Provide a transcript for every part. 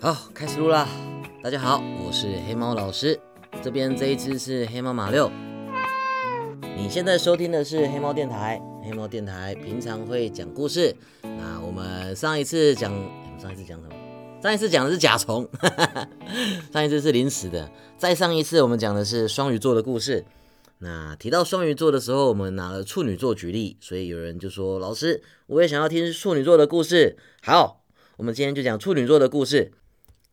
好，开始录啦！大家好，我是黑猫老师，这边这一只是黑猫马六。你现在收听的是黑猫电台，黑猫电台平常会讲故事。那我们上一次讲，上一次讲什么？上一次讲的是甲虫，上一次是临时的。再上一次我们讲的是双鱼座的故事。那提到双鱼座的时候，我们拿了处女座举例，所以有人就说：“老师，我也想要听处女座的故事。”好，我们今天就讲处女座的故事。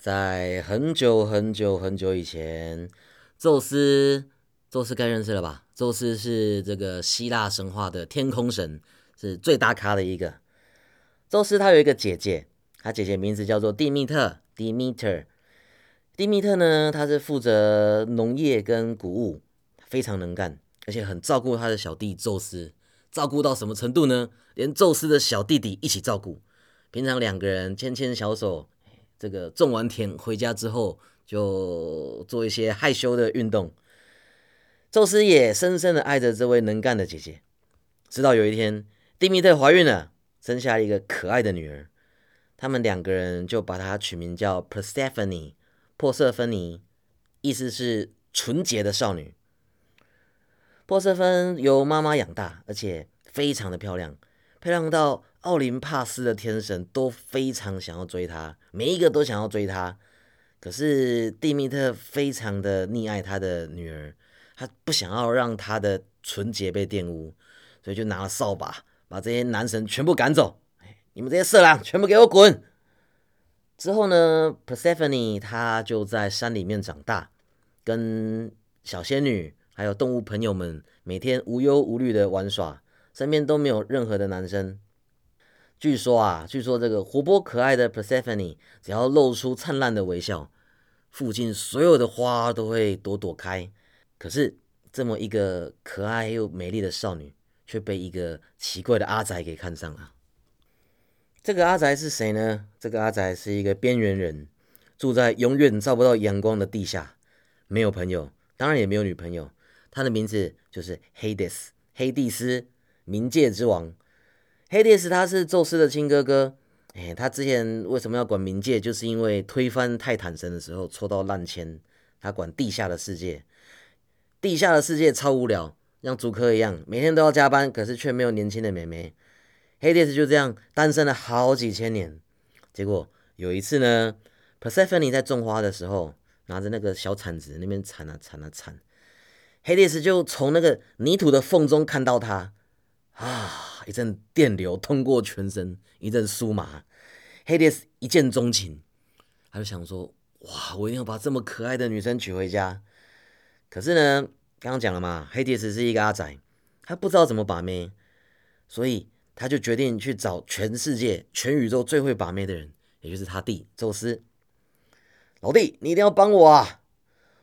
在很久很久很久以前，宙斯，宙斯该认识了吧？宙斯是这个希腊神话的天空神，是最大咖的一个。宙斯他有一个姐姐，他姐姐名字叫做蒂密特 （Demeter）。蒂密特呢，他是负责农业跟谷物，非常能干，而且很照顾他的小弟宙斯。照顾到什么程度呢？连宙斯的小弟弟一起照顾。平常两个人牵牵小手。这个种完田回家之后，就做一些害羞的运动。宙斯也深深的爱着这位能干的姐姐。直到有一天，蒂米特怀孕了，生下了一个可爱的女儿。他们两个人就把她取名叫 Persephone，珀瑟芬妮，意思是纯洁的少女。珀瑟芬由妈妈养大，而且非常的漂亮，漂亮到。奥林帕斯的天神都非常想要追她，每一个都想要追她。可是蒂米特非常的溺爱他的女儿，他不想要让她的纯洁被玷污，所以就拿了扫把把这些男神全部赶走。你们这些色狼，全部给我滚！之后呢，Persephone 她就在山里面长大，跟小仙女还有动物朋友们每天无忧无虑的玩耍，身边都没有任何的男生。据说啊，据说这个活泼可爱的 Persephone 只要露出灿烂的微笑，附近所有的花都会朵朵开。可是这么一个可爱又美丽的少女，却被一个奇怪的阿宅给看上了。这个阿宅是谁呢？这个阿宅是一个边缘人，住在永远照不到阳光的地下，没有朋友，当然也没有女朋友。他的名字就是黑迪斯黑蒂斯，冥界之王。黑帝斯他是宙斯的亲哥哥，哎，他之前为什么要管冥界？就是因为推翻泰坦神的时候抽到烂签，他管地下的世界。地下的世界超无聊，像主科一样，每天都要加班，可是却没有年轻的美眉。黑帝斯就这样单身了好几千年。结果有一次呢，Persephone 在种花的时候，拿着那个小铲子那边铲啊铲啊铲，黑帝斯就从那个泥土的缝中看到他。啊！一阵电流通过全身，一阵酥麻。黑蝶斯一见钟情，他就想说：哇，我一定要把这么可爱的女生娶回家。可是呢，刚刚讲了嘛，黑蝶斯是一个阿仔，他不知道怎么把妹，所以他就决定去找全世界、全宇宙最会把妹的人，也就是他弟宙斯。老弟，你一定要帮我啊！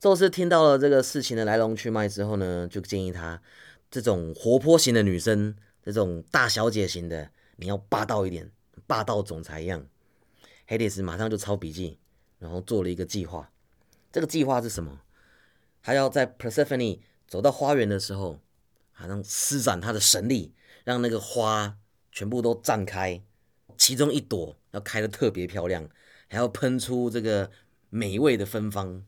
宙斯听到了这个事情的来龙去脉之后呢，就建议他。这种活泼型的女生，这种大小姐型的，你要霸道一点，霸道总裁一样。黑帝斯马上就抄笔记，然后做了一个计划。这个计划是什么？他要在 Persephone 走到花园的时候，好像施展他的神力，让那个花全部都绽开，其中一朵要开的特别漂亮，还要喷出这个美味的芬芳。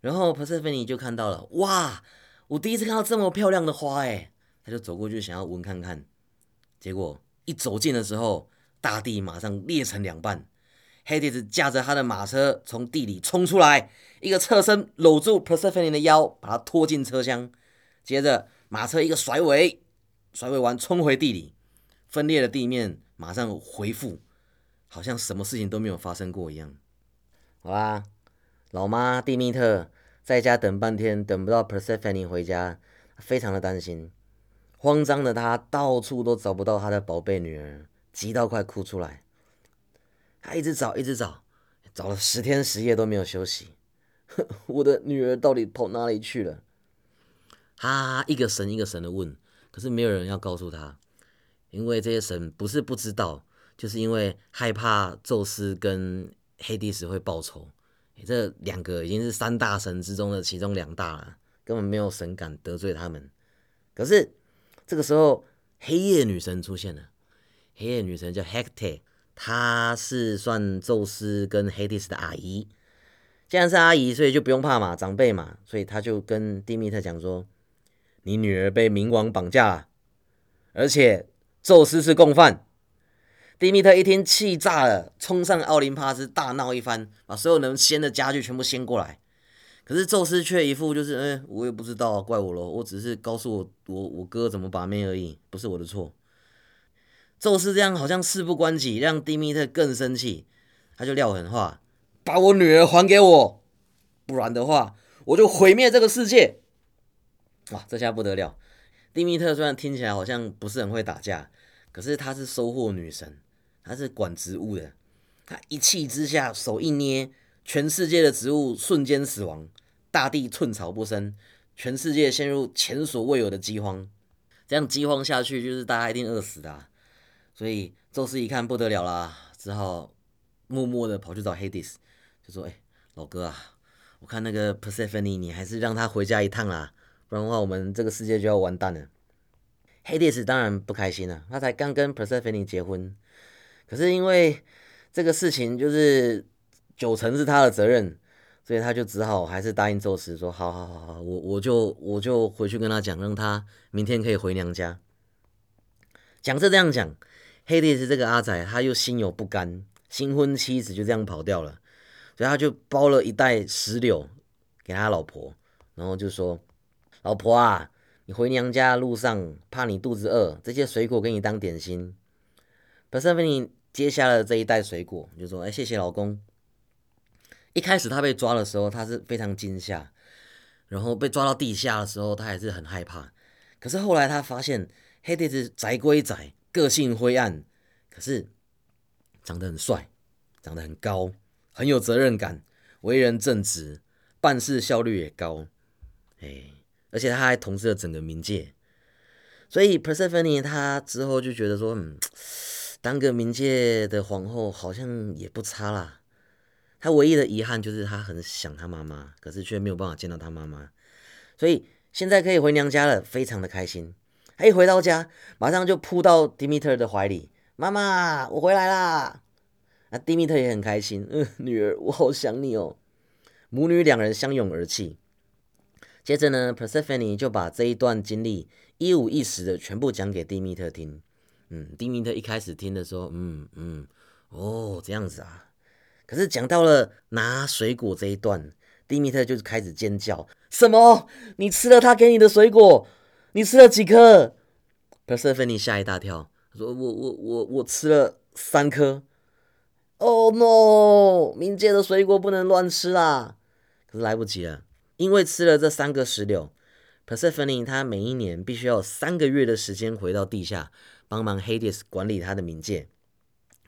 然后 Persephone 就看到了，哇！我第一次看到这么漂亮的花，哎，他就走过去想要闻看看，结果一走近的时候，大地马上裂成两半，黑帝子驾着他的马车从地里冲出来，一个侧身搂住 Persephone 的腰，把他拖进车厢，接着马车一个甩尾，甩尾完冲回地里，分裂的地面马上恢复，好像什么事情都没有发生过一样。好啦，老妈蒂米特。在家等半天，等不到 Persephone 回家，非常的担心，慌张的他到处都找不到他的宝贝女儿，急到快哭出来。他一直找，一直找，找了十天十夜都没有休息。我的女儿到底跑哪里去了？他一个神一个神的问，可是没有人要告诉他，因为这些神不是不知道，就是因为害怕宙斯跟黑帝斯会报仇。这两个已经是三大神之中的其中两大了，根本没有神敢得罪他们。可是这个时候，黑夜女神出现了。黑夜女神叫 Hecate，她是算宙斯跟黑帝斯的阿姨。既然是阿姨，所以就不用怕嘛，长辈嘛，所以她就跟蒂米特讲说：“你女儿被冥王绑架了，而且宙斯是共犯。”蒂米特一听气炸了，冲上奥林帕斯大闹一番，把所有能掀的家具全部掀过来。可是宙斯却一副就是：“嗯，我也不知道，怪我喽，我只是告诉我我我哥怎么把妹而已，不是我的错。”宙斯这样好像事不关己，让蒂米特更生气，他就撂狠话。把我女儿还给我，不然的话，我就毁灭这个世界！哇，这下不得了！蒂米特虽然听起来好像不是很会打架，可是他是收获女神，他是管植物的。他一气之下，手一捏，全世界的植物瞬间死亡，大地寸草不生，全世界陷入前所未有的饥荒。这样饥荒下去，就是大家一定饿死的。所以宙斯一看不得了啦，只好默默的跑去找黑帝斯。就说：“哎，老哥啊，我看那个 Persephone，你还是让他回家一趟啦，不然的话，我们这个世界就要完蛋了。” Hades 当然不开心了，他才刚跟 Persephone 结婚，可是因为这个事情就是九成是他的责任，所以他就只好还是答应宙斯说：“好好好好，我我就我就回去跟他讲，让他明天可以回娘家。”讲是这样讲，Hades 这个阿仔他又心有不甘，新婚妻子就这样跑掉了。所以他就包了一袋石榴给他老婆，然后就说：“老婆啊，你回娘家路上怕你肚子饿，这些水果给你当点心。” Persephone 接下了这一袋水果，就说：“哎，谢谢老公。”一开始他被抓的时候，他是非常惊吓，然后被抓到地下的时候，他还是很害怕。可是后来他发现黑弟子宅归宅，个性灰暗，可是长得很帅，长得很高。很有责任感，为人正直，办事效率也高，哎，而且他还统治了整个冥界，所以 Persephone 他之后就觉得说，嗯，当个冥界的皇后好像也不差啦。他唯一的遗憾就是他很想他妈妈，可是却没有办法见到他妈妈，所以现在可以回娘家了，非常的开心。他一回到家，马上就扑到 Dimiter 的怀里，妈妈，我回来啦。那蒂米特也很开心，嗯，女儿，我好想你哦。母女两人相拥而泣。接着呢，Persephone 就把这一段经历一五一十的全部讲给蒂米特听。嗯，蒂米特一开始听的时候，嗯嗯，哦，这样子啊。可是讲到了拿水果这一段，蒂米特就开始尖叫：什么？你吃了他给你的水果？你吃了几颗？Persephone 吓一大跳，说：我我我我吃了三颗。Oh no！冥界的水果不能乱吃啦。可是来不及了，因为吃了这三个石榴，Persephone 他每一年必须要三个月的时间回到地下，帮忙 Hades 管理他的冥界。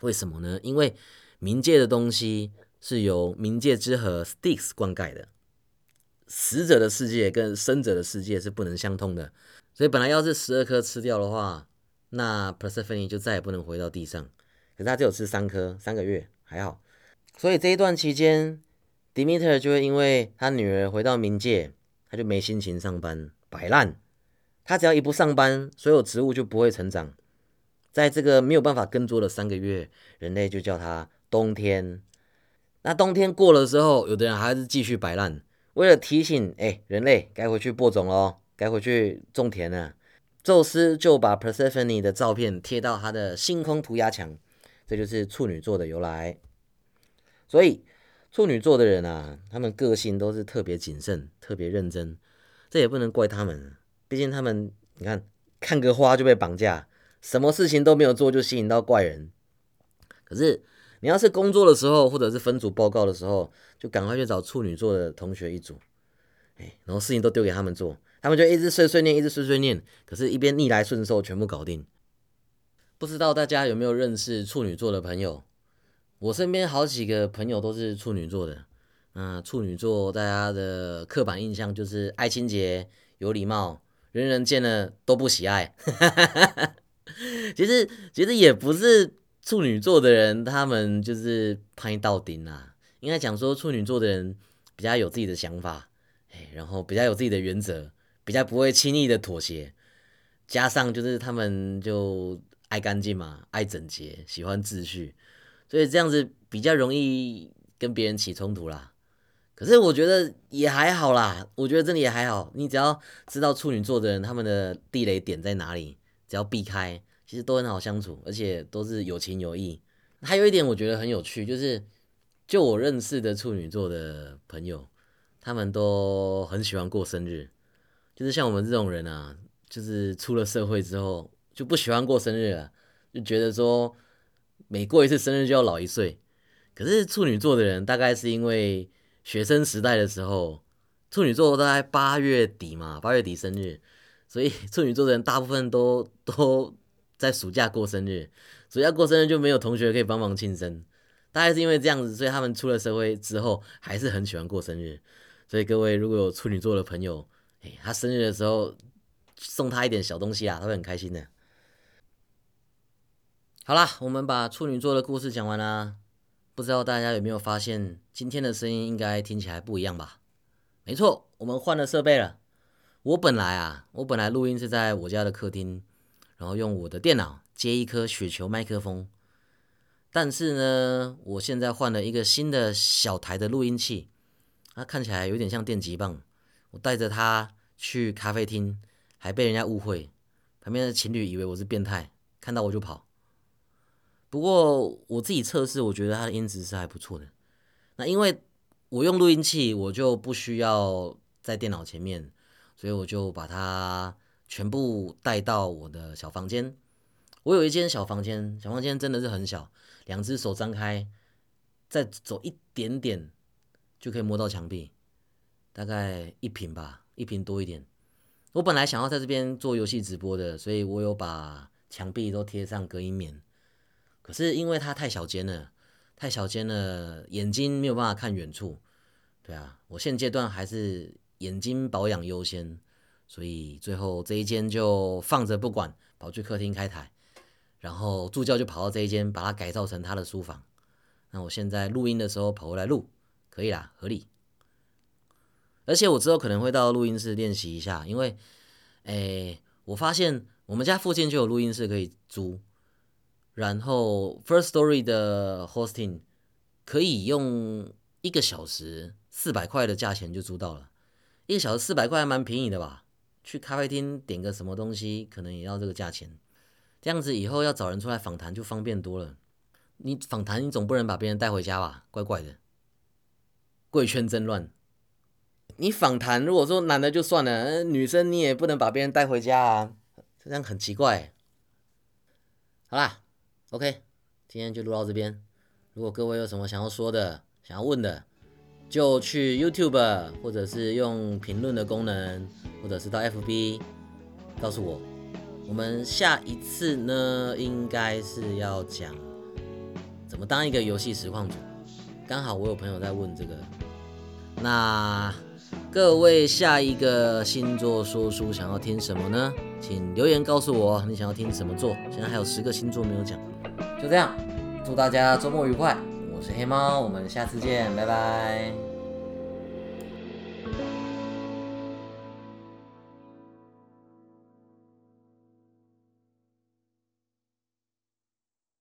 为什么呢？因为冥界的东西是由冥界之河 Styx 灌溉的，死者的世界跟生者的世界是不能相通的。所以本来要是十二颗吃掉的话，那 Persephone 就再也不能回到地上。可是他只有吃三颗，三个月还好，所以这一段期间，Demeter 就会因为他女儿回到冥界，他就没心情上班，摆烂。他只要一不上班，所有植物就不会成长。在这个没有办法耕作的三个月，人类就叫他冬天。那冬天过了之后，有的人还是继续摆烂。为了提醒，哎，人类该回去播种喽，该回去种田了。宙斯就把 Persephone 的照片贴到他的星空涂鸦墙。这就是处女座的由来，所以处女座的人啊，他们个性都是特别谨慎、特别认真。这也不能怪他们，毕竟他们，你看看个花就被绑架，什么事情都没有做就吸引到怪人。可是你要是工作的时候，或者是分组报告的时候，就赶快去找处女座的同学一组，哎，然后事情都丢给他们做，他们就一直碎碎念，一直碎碎念，可是一边逆来顺受，全部搞定。不知道大家有没有认识处女座的朋友？我身边好几个朋友都是处女座的。嗯，处女座大家的刻板印象就是爱清洁、有礼貌，人人见了都不喜爱。其实，其实也不是处女座的人，他们就是拍到顶啊。应该讲说，处女座的人比较有自己的想法，哎，然后比较有自己的原则，比较不会轻易的妥协。加上就是他们就。爱干净嘛，爱整洁，喜欢秩序，所以这样子比较容易跟别人起冲突啦。可是我觉得也还好啦，我觉得真的也还好。你只要知道处女座的人他们的地雷点在哪里，只要避开，其实都很好相处，而且都是有情有义。还有一点我觉得很有趣，就是就我认识的处女座的朋友，他们都很喜欢过生日。就是像我们这种人啊，就是出了社会之后就不喜欢过生日了，就觉得说每过一次生日就要老一岁。可是处女座的人大概是因为。学生时代的时候，处女座大概八月底嘛，八月底生日，所以处女座的人大部分都都在暑假过生日，暑假过生日就没有同学可以帮忙庆生，大概是因为这样子，所以他们出了社会之后还是很喜欢过生日。所以各位如果有处女座的朋友，哎，他生日的时候送他一点小东西啊，他会很开心的。好啦，我们把处女座的故事讲完啦。不知道大家有没有发现，今天的声音应该听起来不一样吧？没错，我们换了设备了。我本来啊，我本来录音是在我家的客厅，然后用我的电脑接一颗雪球麦克风。但是呢，我现在换了一个新的小台的录音器，它看起来有点像电击棒。我带着它去咖啡厅，还被人家误会，旁边的情侣以为我是变态，看到我就跑。不过我自己测试，我觉得它的音质是还不错的。那因为我用录音器，我就不需要在电脑前面，所以我就把它全部带到我的小房间。我有一间小房间，小房间真的是很小，两只手张开，再走一点点就可以摸到墙壁，大概一平吧，一平多一点。我本来想要在这边做游戏直播的，所以我有把墙壁都贴上隔音棉。可是因为它太小间了，太小间了，眼睛没有办法看远处。对啊，我现阶段还是眼睛保养优先，所以最后这一间就放着不管，跑去客厅开台，然后助教就跑到这一间，把它改造成他的书房。那我现在录音的时候跑回来录，可以啦，合理。而且我之后可能会到录音室练习一下，因为，诶，我发现我们家附近就有录音室可以租。然后，First Story 的 Hosting 可以用一个小时四百块的价钱就租到了，一个小时四百块还蛮便宜的吧？去咖啡厅点个什么东西，可能也要这个价钱。这样子以后要找人出来访谈就方便多了。你访谈，你总不能把别人带回家吧？怪怪的，贵圈真乱。你访谈，如果说男的就算了，女生你也不能把别人带回家啊，这样很奇怪。好啦。OK，今天就录到这边。如果各位有什么想要说的、想要问的，就去 YouTube，或者是用评论的功能，或者是到 FB 告诉我。我们下一次呢，应该是要讲怎么当一个游戏实况主。刚好我有朋友在问这个，那各位下一个星座说书想要听什么呢？请留言告诉我你想要听什么座。现在还有十个星座没有讲。就这样，祝大家周末愉快！我是黑猫，我们下次见，拜拜。